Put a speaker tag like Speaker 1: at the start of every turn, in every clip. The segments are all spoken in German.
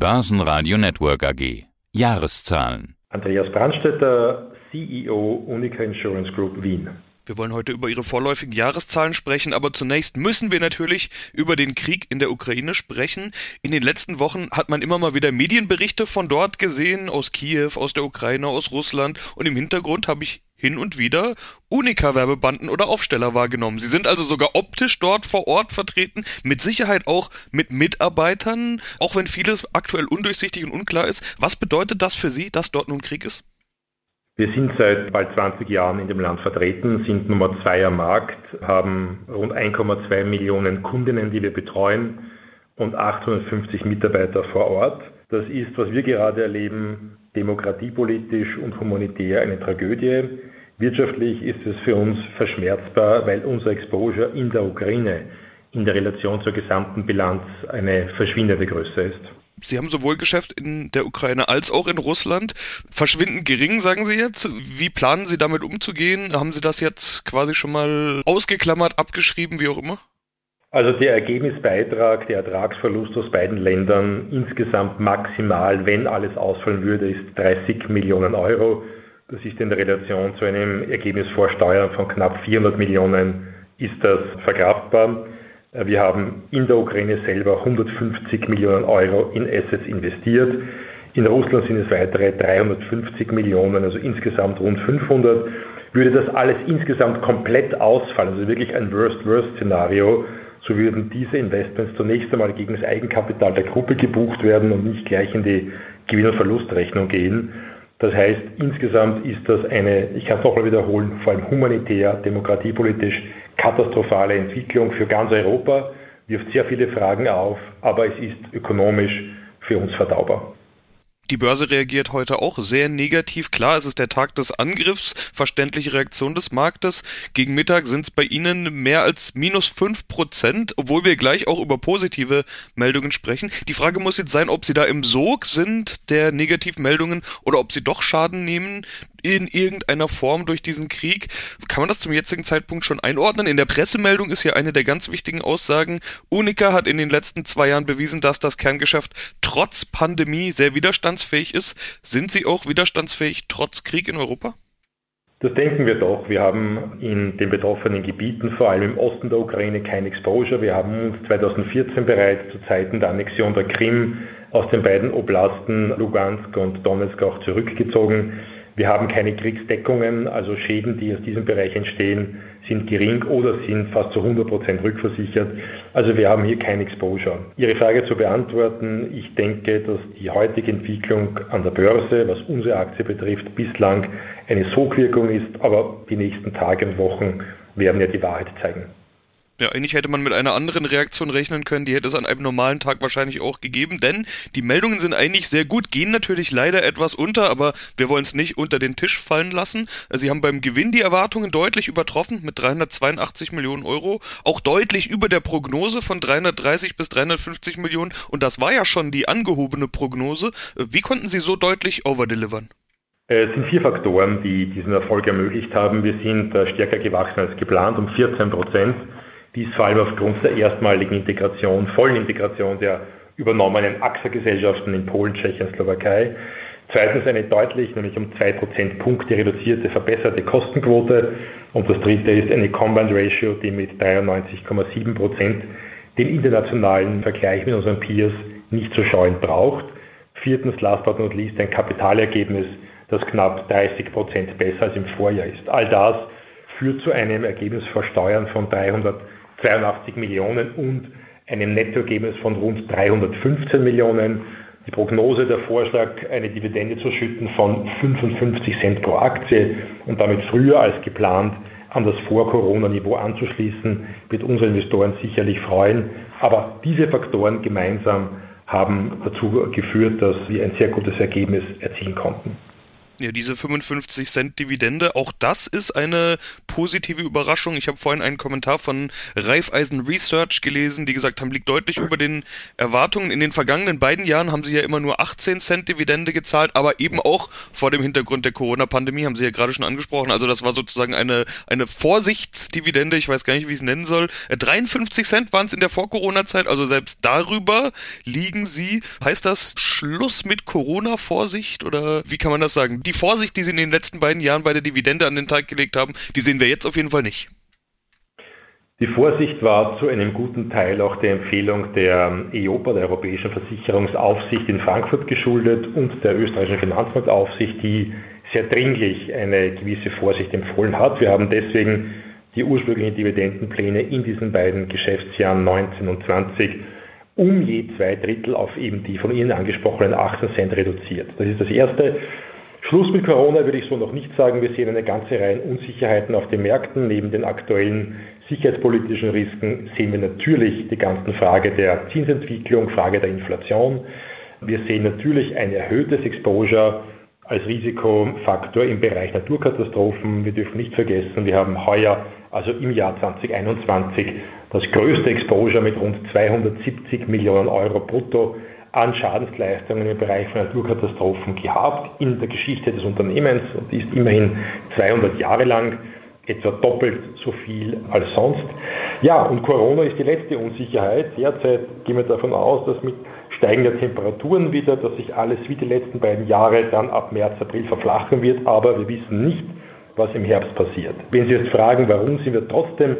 Speaker 1: Börsenradio Network AG. Jahreszahlen.
Speaker 2: Andreas Brandstetter, CEO Unica Insurance Group Wien.
Speaker 3: Wir wollen heute über Ihre vorläufigen Jahreszahlen sprechen, aber zunächst müssen wir natürlich über den Krieg in der Ukraine sprechen. In den letzten Wochen hat man immer mal wieder Medienberichte von dort gesehen, aus Kiew, aus der Ukraine, aus Russland und im Hintergrund habe ich hin und wieder Unica-Werbebanden oder Aufsteller wahrgenommen. Sie sind also sogar optisch dort vor Ort vertreten, mit Sicherheit auch mit Mitarbeitern, auch wenn vieles aktuell undurchsichtig und unklar ist. Was bedeutet das für Sie, dass dort nun Krieg ist?
Speaker 2: Wir sind seit bald 20 Jahren in dem Land vertreten, sind Nummer zwei am Markt, haben rund 1,2 Millionen Kundinnen, die wir betreuen und 850 Mitarbeiter vor Ort. Das ist, was wir gerade erleben, demokratiepolitisch und humanitär eine Tragödie. Wirtschaftlich ist es für uns verschmerzbar, weil unser Exposure in der Ukraine in der Relation zur gesamten Bilanz eine verschwindende Größe ist.
Speaker 3: Sie haben sowohl Geschäft in der Ukraine als auch in Russland. Verschwindend gering, sagen Sie jetzt. Wie planen Sie damit umzugehen? Haben Sie das jetzt quasi schon mal ausgeklammert, abgeschrieben, wie auch immer?
Speaker 2: Also der Ergebnisbeitrag, der Ertragsverlust aus beiden Ländern insgesamt maximal, wenn alles ausfallen würde, ist 30 Millionen Euro. Das ist in der Relation zu einem Ergebnis vor Steuern von knapp 400 Millionen, ist das verkraftbar. Wir haben in der Ukraine selber 150 Millionen Euro in Assets investiert. In Russland sind es weitere 350 Millionen, also insgesamt rund 500. Würde das alles insgesamt komplett ausfallen, also wirklich ein Worst-Worst-Szenario, so würden diese Investments zunächst einmal gegen das Eigenkapital der Gruppe gebucht werden und nicht gleich in die Gewinn- und Verlustrechnung gehen. Das heißt, insgesamt ist das eine, ich kann es nochmal wiederholen, vor allem humanitär, demokratiepolitisch katastrophale Entwicklung für ganz Europa, wirft sehr viele Fragen auf, aber es ist ökonomisch für uns verdaubar.
Speaker 3: Die Börse reagiert heute auch sehr negativ. Klar, es ist der Tag des Angriffs, verständliche Reaktion des Marktes. Gegen Mittag sind es bei Ihnen mehr als minus fünf Prozent, obwohl wir gleich auch über positive Meldungen sprechen. Die Frage muss jetzt sein, ob Sie da im Sog sind der Negativmeldungen oder ob Sie doch Schaden nehmen in irgendeiner Form durch diesen Krieg. Kann man das zum jetzigen Zeitpunkt schon einordnen? In der Pressemeldung ist ja eine der ganz wichtigen Aussagen. Unica hat in den letzten zwei Jahren bewiesen, dass das Kerngeschäft trotz Pandemie sehr widerstandsfähig ist. Sind sie auch widerstandsfähig trotz Krieg in Europa?
Speaker 2: Das denken wir doch. Wir haben in den betroffenen Gebieten, vor allem im Osten der Ukraine, kein Exposure. Wir haben uns 2014 bereits zu Zeiten der Annexion der Krim aus den beiden Oblasten Lugansk und Donetsk auch zurückgezogen. Wir haben keine Kriegsdeckungen, also Schäden, die aus diesem Bereich entstehen, sind gering oder sind fast zu 100 Prozent rückversichert. Also wir haben hier kein Exposure. Ihre Frage zu beantworten, ich denke, dass die heutige Entwicklung an der Börse, was unsere Aktie betrifft, bislang eine Sogwirkung ist, aber die nächsten Tage und Wochen werden ja die Wahrheit zeigen.
Speaker 3: Ja, eigentlich hätte man mit einer anderen Reaktion rechnen können, die hätte es an einem normalen Tag wahrscheinlich auch gegeben, denn die Meldungen sind eigentlich sehr gut, gehen natürlich leider etwas unter, aber wir wollen es nicht unter den Tisch fallen lassen. Sie haben beim Gewinn die Erwartungen deutlich übertroffen mit 382 Millionen Euro, auch deutlich über der Prognose von 330 bis 350 Millionen und das war ja schon die angehobene Prognose. Wie konnten Sie so deutlich overdelivern?
Speaker 2: Es sind vier Faktoren, die diesen Erfolg ermöglicht haben. Wir sind äh, stärker gewachsen als geplant, um 14 Prozent. Dies vor allem aufgrund der erstmaligen Integration, vollen Integration der übernommenen AXA-Gesellschaften in Polen, Tschechien, Slowakei. Zweitens eine deutlich, nämlich um zwei Prozentpunkte reduzierte, verbesserte Kostenquote. Und das dritte ist eine Combined Ratio, die mit 93,7 Prozent den internationalen Vergleich mit unseren Peers nicht zu scheuen braucht. Viertens, last but not least, ein Kapitalergebnis, das knapp 30 Prozent besser als im Vorjahr ist. All das führt zu einem Ergebnis vor Steuern von 300 82 Millionen und einem Nettoergebnis von rund 315 Millionen. Die Prognose, der Vorschlag, eine Dividende zu schütten von 55 Cent pro Aktie und damit früher als geplant an das Vor-Corona-Niveau anzuschließen, wird unsere Investoren sicherlich freuen. Aber diese Faktoren gemeinsam haben dazu geführt, dass wir ein sehr gutes Ergebnis erzielen konnten.
Speaker 3: Ja, diese 55 Cent Dividende, auch das ist eine positive Überraschung. Ich habe vorhin einen Kommentar von Raiffeisen Research gelesen, die gesagt haben, liegt deutlich über den Erwartungen. In den vergangenen beiden Jahren haben sie ja immer nur 18 Cent Dividende gezahlt, aber eben auch vor dem Hintergrund der Corona-Pandemie, haben Sie ja gerade schon angesprochen. Also das war sozusagen eine, eine Vorsichtsdividende, ich weiß gar nicht, wie ich es nennen soll. 53 äh, Cent waren es in der Vor-Corona-Zeit, also selbst darüber liegen Sie. Heißt das Schluss mit Corona-Vorsicht oder wie kann man das sagen? Die Vorsicht, die Sie in den letzten beiden Jahren bei der Dividende an den Tag gelegt haben, die sehen wir jetzt auf jeden Fall nicht.
Speaker 2: Die Vorsicht war zu einem guten Teil auch der Empfehlung der EIOPA, der Europäischen Versicherungsaufsicht in Frankfurt geschuldet und der österreichischen Finanzmarktaufsicht, die sehr dringlich eine gewisse Vorsicht empfohlen hat. Wir haben deswegen die ursprünglichen Dividendenpläne in diesen beiden Geschäftsjahren 19 und 20 um je zwei Drittel auf eben die von Ihnen angesprochenen 18 Cent reduziert. Das ist das Erste. Schluss mit Corona würde ich so noch nicht sagen. Wir sehen eine ganze Reihe Unsicherheiten auf den Märkten. Neben den aktuellen sicherheitspolitischen Risiken sehen wir natürlich die ganzen Frage der Zinsentwicklung, Frage der Inflation. Wir sehen natürlich ein erhöhtes Exposure als Risikofaktor im Bereich Naturkatastrophen. Wir dürfen nicht vergessen, wir haben heuer, also im Jahr 2021, das größte Exposure mit rund 270 Millionen Euro brutto an Schadensleistungen im Bereich von Naturkatastrophen gehabt in der Geschichte des Unternehmens und ist immerhin 200 Jahre lang etwa doppelt so viel als sonst. Ja, und Corona ist die letzte Unsicherheit. Derzeit gehen wir davon aus, dass mit steigender Temperaturen wieder, dass sich alles wie die letzten beiden Jahre dann ab März, April verflachen wird, aber wir wissen nicht, was im Herbst passiert. Wenn Sie jetzt fragen, warum sind wir trotzdem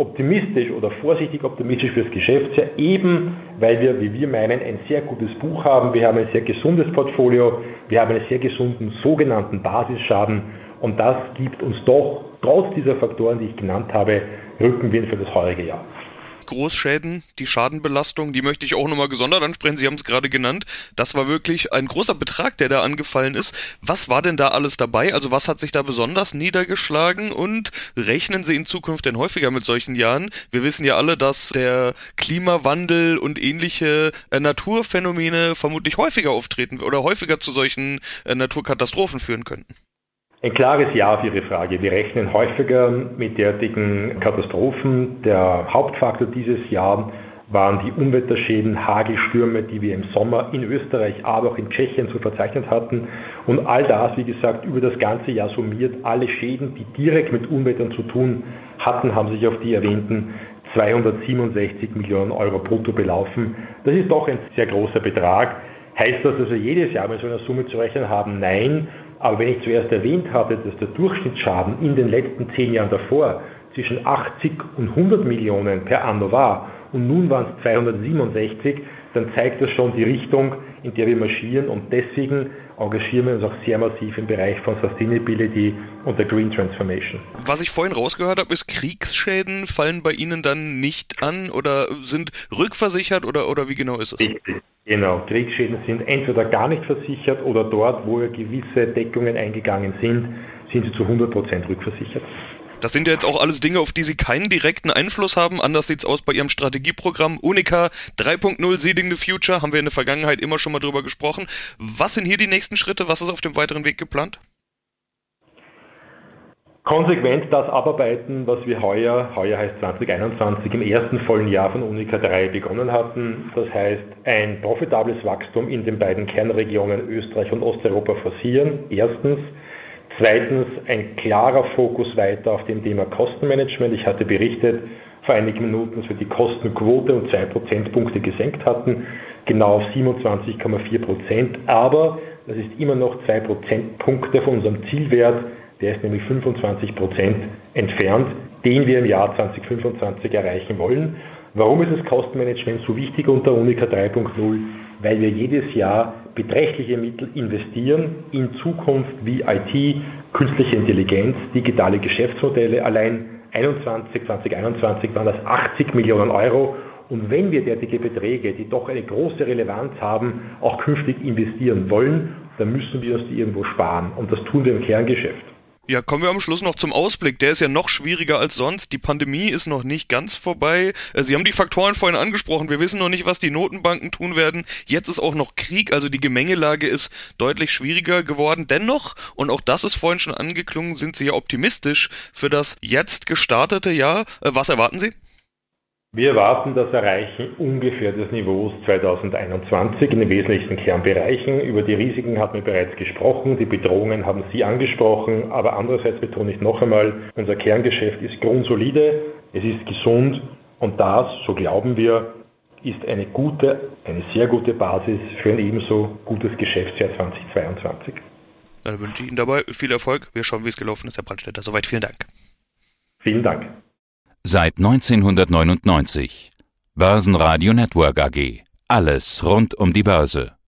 Speaker 2: optimistisch oder vorsichtig optimistisch fürs Geschäftsjahr, eben weil wir, wie wir meinen, ein sehr gutes Buch haben. Wir haben ein sehr gesundes Portfolio, wir haben einen sehr gesunden sogenannten Basisschaden und das gibt uns doch, trotz dieser Faktoren, die ich genannt habe, Rückenwind für das heurige Jahr.
Speaker 3: Großschäden, die Schadenbelastung, die möchte ich auch nochmal gesondert ansprechen. Sie haben es gerade genannt. Das war wirklich ein großer Betrag, der da angefallen ist. Was war denn da alles dabei? Also was hat sich da besonders niedergeschlagen und rechnen Sie in Zukunft denn häufiger mit solchen Jahren? Wir wissen ja alle, dass der Klimawandel und ähnliche äh, Naturphänomene vermutlich häufiger auftreten oder häufiger zu solchen äh, Naturkatastrophen führen könnten.
Speaker 2: Ein klares Ja auf Ihre Frage. Wir rechnen häufiger mit derartigen Katastrophen. Der Hauptfaktor dieses Jahr waren die Unwetterschäden, Hagelstürme, die wir im Sommer in Österreich, aber auch in Tschechien zu verzeichnen hatten. Und all das, wie gesagt, über das ganze Jahr summiert, alle Schäden, die direkt mit Unwettern zu tun hatten, haben sich auf die erwähnten 267 Millionen Euro brutto belaufen. Das ist doch ein sehr großer Betrag. Heißt das, dass wir jedes Jahr mit so einer Summe zu rechnen haben? Nein. Aber wenn ich zuerst erwähnt habe, dass der Durchschnittsschaden in den letzten zehn Jahren davor zwischen 80 und 100 Millionen per anno war und nun waren es 267, dann zeigt das schon die Richtung, in der wir marschieren und deswegen engagieren wir uns auch sehr massiv im Bereich von Sustainability und der Green Transformation.
Speaker 3: Was ich vorhin rausgehört habe, ist, Kriegsschäden fallen bei Ihnen dann nicht an oder sind rückversichert oder, oder wie genau ist es?
Speaker 2: Richtig. Genau, Kriegsschäden sind entweder gar nicht versichert oder dort, wo gewisse Deckungen eingegangen sind, sind sie zu 100% rückversichert.
Speaker 3: Das sind ja jetzt auch alles Dinge, auf die Sie keinen direkten Einfluss haben. Anders sieht's aus bei Ihrem Strategieprogramm Unica 3.0 Seeding the Future. Haben wir in der Vergangenheit immer schon mal drüber gesprochen. Was sind hier die nächsten Schritte? Was ist auf dem weiteren Weg geplant?
Speaker 2: Konsequent das abarbeiten, was wir heuer, heuer heißt 2021, im ersten vollen Jahr von Unica 3 begonnen hatten. Das heißt, ein profitables Wachstum in den beiden Kernregionen Österreich und Osteuropa forcieren. Erstens. Zweitens, ein klarer Fokus weiter auf dem Thema Kostenmanagement. Ich hatte berichtet vor einigen Minuten, dass wir die Kostenquote um zwei Prozentpunkte gesenkt hatten, genau auf 27,4 Prozent. Aber das ist immer noch zwei Prozentpunkte von unserem Zielwert der ist nämlich 25 Prozent entfernt, den wir im Jahr 2025 erreichen wollen. Warum ist das Kostenmanagement so wichtig unter Unica 3.0? Weil wir jedes Jahr beträchtliche Mittel investieren in Zukunft wie IT, künstliche Intelligenz, digitale Geschäftsmodelle. Allein 21, 2021 waren das 80 Millionen Euro. Und wenn wir derartige Beträge, die doch eine große Relevanz haben, auch künftig investieren wollen, dann müssen wir uns die irgendwo sparen. Und das tun wir im Kerngeschäft.
Speaker 3: Ja, kommen wir am Schluss noch zum Ausblick. Der ist ja noch schwieriger als sonst. Die Pandemie ist noch nicht ganz vorbei. Äh, Sie haben die Faktoren vorhin angesprochen. Wir wissen noch nicht, was die Notenbanken tun werden. Jetzt ist auch noch Krieg, also die Gemengelage ist deutlich schwieriger geworden. Dennoch, und auch das ist vorhin schon angeklungen, sind Sie ja optimistisch für das jetzt gestartete Jahr. Äh, was erwarten Sie?
Speaker 2: Wir erwarten das Erreichen ungefähr des Niveaus 2021 in den wesentlichsten Kernbereichen. Über die Risiken hatten wir bereits gesprochen, die Bedrohungen haben Sie angesprochen, aber andererseits betone ich noch einmal, unser Kerngeschäft ist grundsolide, es ist gesund und das, so glauben wir, ist eine gute, eine sehr gute Basis für ein ebenso gutes Geschäftsjahr 2022.
Speaker 3: Dann wünsche ich Ihnen dabei viel Erfolg. Wir schauen, wie es gelaufen ist, Herr Brandstätter. Soweit vielen Dank.
Speaker 2: Vielen Dank.
Speaker 1: Seit 1999. Börsenradio Network AG. Alles rund um die Börse.